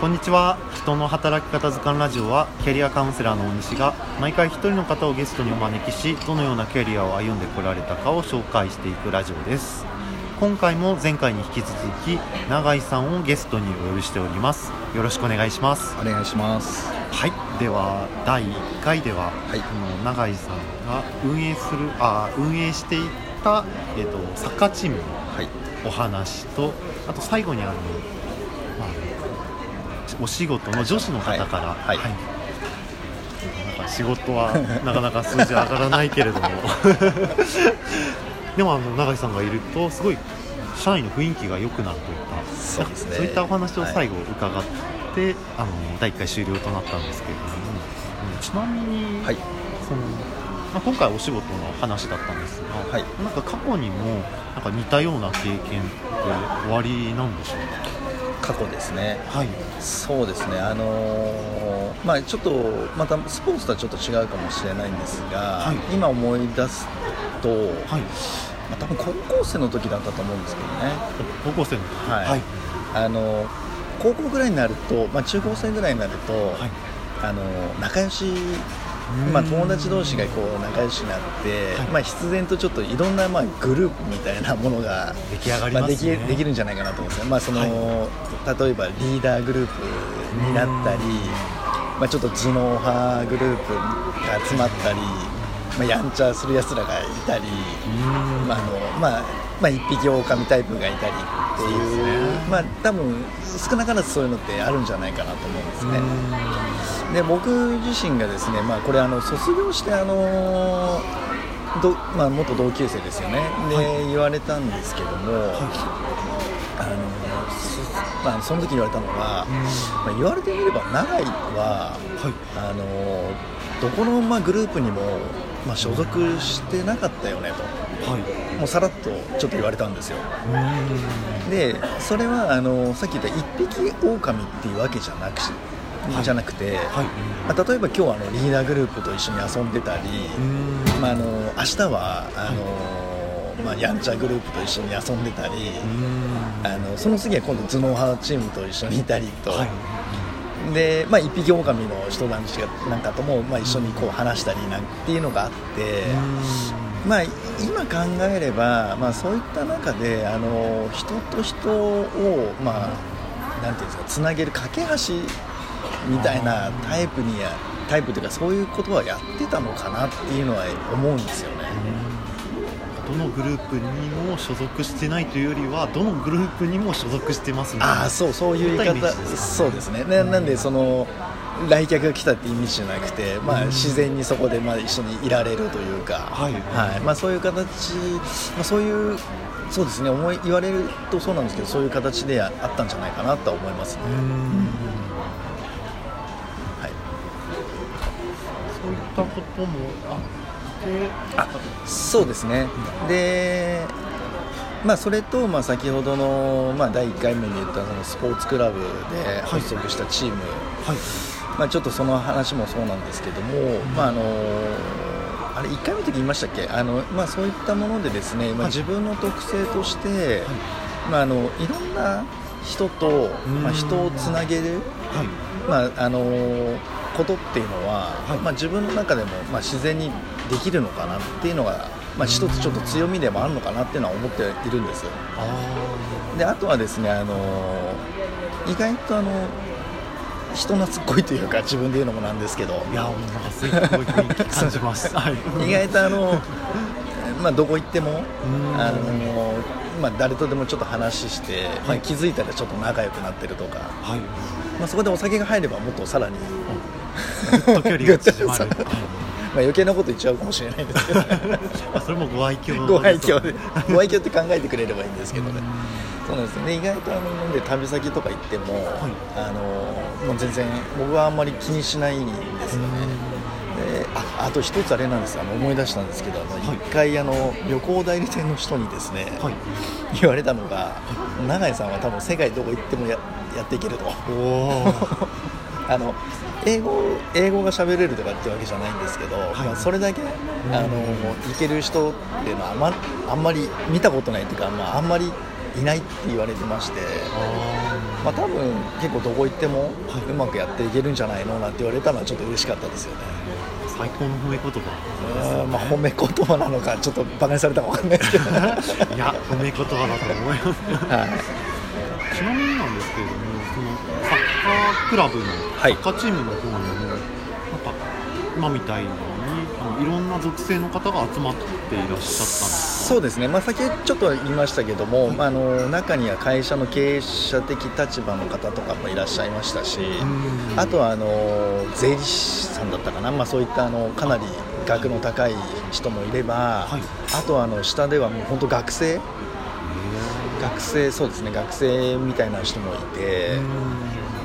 こんにちは。人の働き方図鑑ラジオはキャリアカウンセラーの大西が毎回一人の方をゲストにお招きしどのようなキャリアを歩んでこられたかを紹介していくラジオです。今回も前回に引き続き永井さんをゲストにお呼びしております。よろしくお願いします。お願いします。はい。では第1回では、はい。この永井さんが運営するあ運営していた、えっとサッカーチームのはい。お話とあと最後にあの、まあ、お仕事の女子の方から、はい。はい。なんか仕事は なかなか数字上がらないけれども。でもあの永井さんがいるとすごい社内の雰囲気が良くなるというかそうですね。そういったお話を最後伺って、あの第1回終了となったんですけれども、うんちなみに、はい。そのまあ、今回お仕事の話だったんですが、はい。なんか過去にもなんか似たような経験って終わりなんでしょう過去ですね。かはい。そうですね。あのーまあちょっとまたスポーツとはちょっと違うかもしれないんですが、はい。今思い出すと、はい。まあ、多分高校生の時だったと思うんですけどね。高校生の時。はい。はい。あの高校ぐらいになると、まあ、中高生ぐらいになると、はい。あの仲良しまあ、友達同士がこう仲良しになって、はい。まあ、必然とちょっといろんなまあグループみたいなものが出来上がりまあ、ますね、できできるんじゃないかなと思うんですよ、まあその例えばリーダーグループになったり、まあ、ちょっと頭脳派グループが集まったり、まあ、やんちゃするやつらがいたり、うん。まああのまあまあ、一匹狼タイプがいたりっていうね。まあ多分少なからずそういうのってあるんじゃないかなと思うんですね。で僕自身がですね、まあ、これあの卒業してあのど、まあ、元同級生ですよね。で、はい。言われたんですけども、あのそ,、まあ、その時言われたのは、まあ、言われてみれば永井ははい。あのどこの、まあ、グループにも、まあ、所属してなかったよねと。はい。もうさらっとちょっと言われたんですよ。うん。でそれはあのさっき言った一匹狼っていうわけじゃなくし、はいじゃなくて、はい。まあ、例えば今日はあのリーダーグループと一緒に遊んでたり、うん。まあ、あの明日はあの、まあ、やんちゃグループと一緒に遊んでたり、うん。あのその次は今度頭脳派チームと一緒にいたりと、はい。で、まあ、一匹狼の人たちがなんかとも、まあ、一緒にこう話したりなんていうのがあって。まあ、今考えれば、まあ、そういった中であの人と人を、まあ、なんていうんですかつなげる架け橋みたいなタイプにやタイプというかそういうことはやってたのかなっていうのは思うんですよね。どのグループにも所属してないというよりはどのグループにも所属してますみたいな。ああそうそういう言い方そうですね。ね。なんでその来客が来たって意味じゃなくて、まあ、自然にそこでまあ一緒にいられるというか、はい。はい。まあ、そういう形、まあ、そういうそうですね。思い言われるとそうなんですけどそういう形であったんじゃないかなとは思いますね、そういったこともあって。あそうですね。でまあ、それと、まあ、先ほどの、まあ、第1回目に言ったそのスポーツクラブで発足したチーム、はい。まあ、ちょっとその話もそうなんですけども、まああのあれ1回目の時言いましたっけ？あの、まあ、そういったものでですね、まあ、はい。自分の特性として、まあ、あのいろんな人と、まあ、人をつなげる、はい。まああのことっていうのは、はい。まあ、自分の中でも、まあ、自然にできるのかなっていうのが、まあ、一つちょっと強みでもあるのかなっていうのは思っているんです。あであとはですねあの意外とあの人懐っこいというか自分で言うのもなんですけど。あいやもうなんかすごい感じま す。はい。意外とあの、まあ、どこ行ってもうん。あの、まあ、誰とでもちょっと話して、まあ、気づいたらちょっと仲良くなってるとか、はい。まあ、そこでお酒が入ればもっとさらに、ぐっと距離が縮まるまあ、余計なこと言っちゃうかもしれないですけどそれもご愛嬌ご愛嬌で。で ご愛嬌って考えてくれればいいんですけどね。そうなんですね。意外とあのなんで旅先とか行っても、あのもう全然僕はあんまり気にしないんですよね。でああと一つあれなんです。あの思い出したんですけどあのはい。一回あの旅行代理店の人にですね、はい。言われたのが永井さんは多分世界どこ行ってもややっていけると。おお あの英語英語が喋れるとかってわけじゃないんですけど、い。まあ、それだけあのいける人っていうのはあんまあんまり見たことないっていうか、まあ、あんまりいないって言われてまして、まあ、多分結構どこ行ってもはい。うまくやっていけるんじゃないのなんて言われたのはちょっと嬉しかったですよね、最高の褒め言葉ですうよんまあ褒め言葉なのかちょっとバカにされたかわかんないですけど、は いいや褒め言葉だと思います ちなみになんですけれどもそのサッカークラブの、はい。サッカーチームの方にもなんか今みたいにあのいろんな属性の方が集まっていらっしゃったんですそうですね、まあ、先ちょっと言いましたけども、まあ、あの中には会社の経営者的立場の方とかもいらっしゃいましたし、あとはあの税理士さんだったかな、まあ、そういったあのかなり額の高い人もいれば、はい。あとはあの下ではもう本当学生学生そうですね学生みたいな人もいて、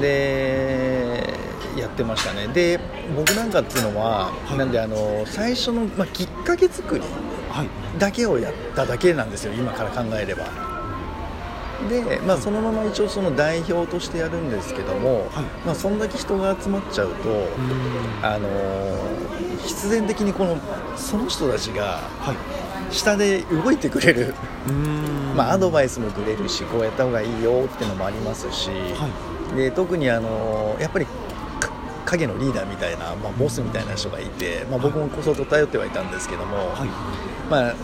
でやってましたね。で僕なんかっていうのは、はい。なんであの最初の、まあ、きっかけ作りはい。だけをやっただけなんですよ今から考えれば。で、まあ、そのまま一応その代表としてやるんですけども、はい。まあ、そんだけ人が集まっちゃうと、あの必然的にこのその人たちがはい下で動いてくれる、うん。まあ、アドバイスもくれるしこうやった方がいいよっていうのもありますし、はい。で特にあのやっぱりか影のリーダーみたいな、まあ、ボスみたいな人がいて、まあ、僕も相当頼ってはいたんですけども、はい。まあ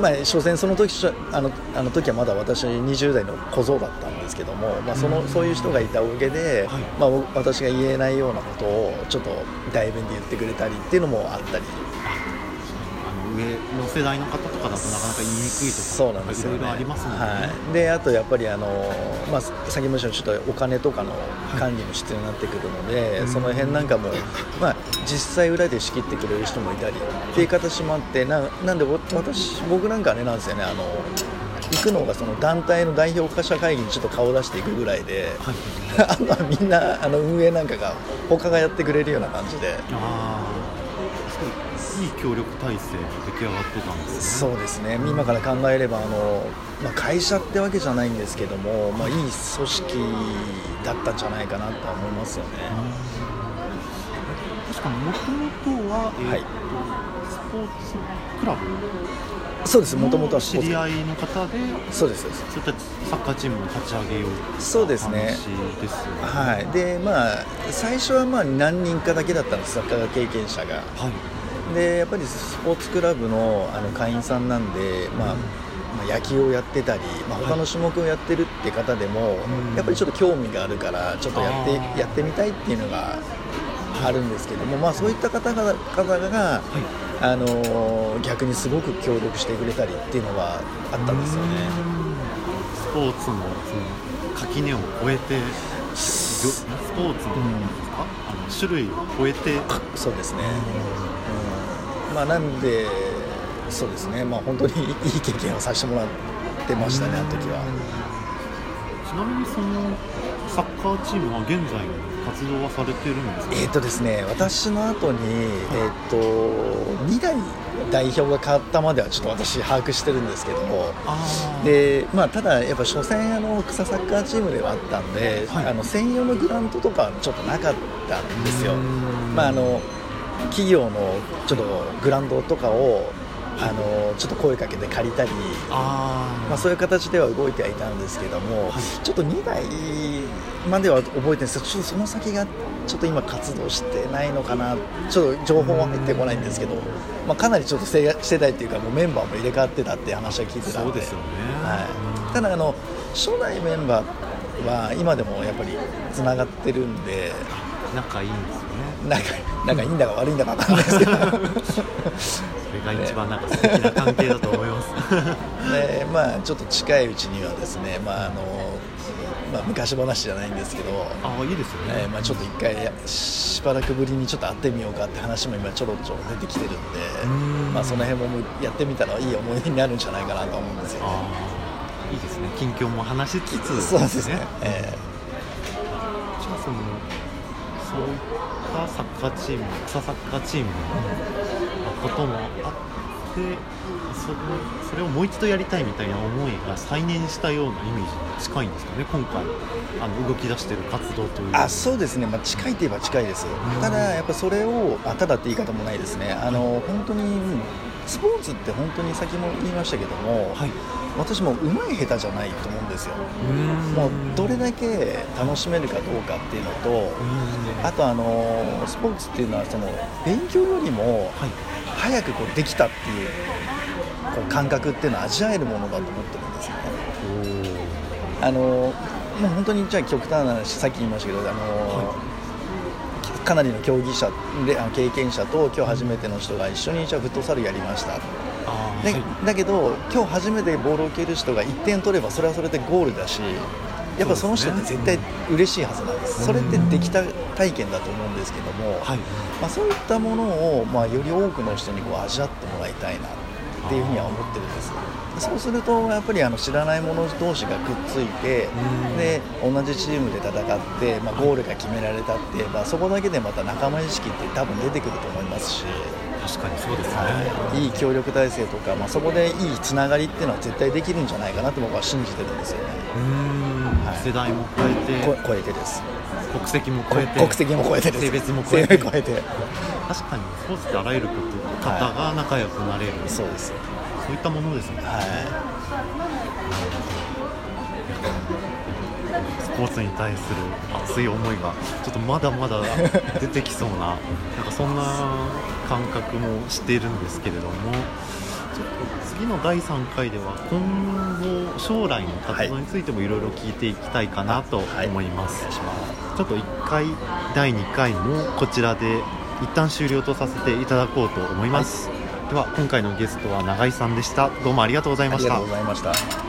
まあ、所詮その時しあのあの時はまだ私20代の小僧だったんですけども、まあ、そのそういう人がいたおかげで、はい。まあ、僕私が言えないようなことをちょっと代弁で言ってくれたりっていうのもあったり上の世代の方とかだとなかなか言いにくいとかそうなんですよ、ね、いろいろありますもんね、はい、であとやっぱりあの、まあ、先ほどちょっとお金とかの管理も必要になってくるので、うん。その辺なんかも、まあ、実際裏で仕切ってくれる人もいたりっていう形もあってななんでぼ私僕なんかはねなんですよねあの行くのがその団体の代表者会議にちょっと顔を出していくぐらいで、はい。あとはみんなあの運営なんかが他がやってくれるような感じで。あい協力体制が出来上がってたんですね。そうですね。今から考えればあの、まあ、会社ってわけじゃないんですけども、まあ、いい組織だったんじゃないかなとは思いますよね。確かにもともとは、えーとはい。スポーツクラブ。そうです。もともとは知り合いの方でそうです。そうですそういったサッカーチームを立ち上げようとそうですね。話ですはい。でまあ最初はまあ何人かだけだったんです。サッカー経験者が。はいでやっぱりスポーツクラブのあの会員さんなんで、まあまあ野球をやってたり、まあ、他の種目をやってるって方でも、うん。やっぱりちょっと興味があるからちょっとやってやってみたいっていうのがあるんですけども、まあ、そういった方々方が、あのー逆にすごく協力してくれたりっていうのがあったんですよね。スポーツのその垣根を越えてスポーツの,、うん。あの種類を超えて。そうですね、うんまあ、なんでそうですね、まあ、本当にいい経験をさせてもらってましたね、あの時は。ちなみにそのサッカーチームは現在活動はされてるんですか？えーとですね、私の後に、えー、と2代代表が変わったまではちょっと私把握してるんですけども。で、まあ、ただ、やっぱ初戦あの草サッカーチームではあったんで、はい。あの専用のグラウンドとかはちょっとなかったんですよ。まあ、あの企業のちょっとグラウンドとかをあのちょっと声かけて借りたり、まあ、そういう形では動いてはいたんですけども、はい。ちょっと2代までは覚えてるんですけどちょっとその先がちょっと今活動してないのかなちょっと情報は入ってこないんですけど、まあ、かなりちょっとしてしてたいっていうかもうメンバーも入れ替わってたって話は聞いてたんで。そうですよね、はい、ただあの初代メンバーは今でもやっぱりつながってるんで仲いいんですよね。仲仲いいんだか悪いんだか分かんないです。けどそれが一番なんか素敵な関係だと思います。でまあちょっと近いうちにはですね、まああのまあ、昔話じゃないんですけど、ああいいですよね、えーまあ、ちょっと一回しばらくぶりにちょっと会ってみようかって話も今ちょろちょろ出てきてるんでん。まあ、その辺もやってみたらいい思い出になるんじゃないかなと思うんですよね。いいですね。近況も話しつつ。そうですね、えじゃあそのそういったサッカーチーム草サッカーチームのこともあってそれそれをもう一度やりたいみたいな思いが再燃したようなイメージに近いんですかね今回。あの動き出している活動というあそうですね、まあ、近いといえば近いです、うんただ、やっぱそれをあただって言い方もないですね、あの本当にスポーツって本当に先も言いましたけども、はい。私も上手い下手じゃないと思うんですよ。うん。もうどれだけ楽しめるかどうかっていうのとあとあのスポーツっていうのはその勉強よりもはい。早くこうできたっていうこう感覚っていうのは味わえるものだと思ってるんですよね。あのもう本当にじゃあ極端な話さっき言いましたけどあの、かなりの競技者で経験者と今日初めての人が一緒にじゃあフットサルやりました。ではい。だけど今日初めてボールを蹴る人が1点取ればそれはそれでゴールだしやっぱその人って絶対嬉しいはずなんです。それってできた体験だと思うんですけども、はい。まあ、そういったものを、まあ、より多くの人にこう味わってもらいたいなっていうふうには思ってるんですそうするとやっぱりあの知らない者同士がくっついてうん。で同じチームで戦って、まあ、ゴールが決められたって、まあ、そこだけでまた仲間意識って多分出てくると思いますし、確かにそうですね、いい協力体制とか、まあ、そこでいいつながりっていうのは絶対できるんじゃないかなと僕は信じてるんですよね世代も超えて。こ超えてです。国籍も超えて。国籍も超えて性別も超えて。確かにスポーツってあらゆる方が仲良くなれる、そうです。そういったものですね。はスポーツに対する熱い思いがちょっとまだまだ出てきそうななんかそんな感覚もしているんですけれどもちょっと次の第3回では今後将来の活動についてもいろいろ聞いていきたいかなと思います、いお願い。しますちょっと1回第2回もこちらで一旦終了とさせていただこうと思います、では今回のゲストは永井さんでした。どうもありがとうございました。ありがとうございました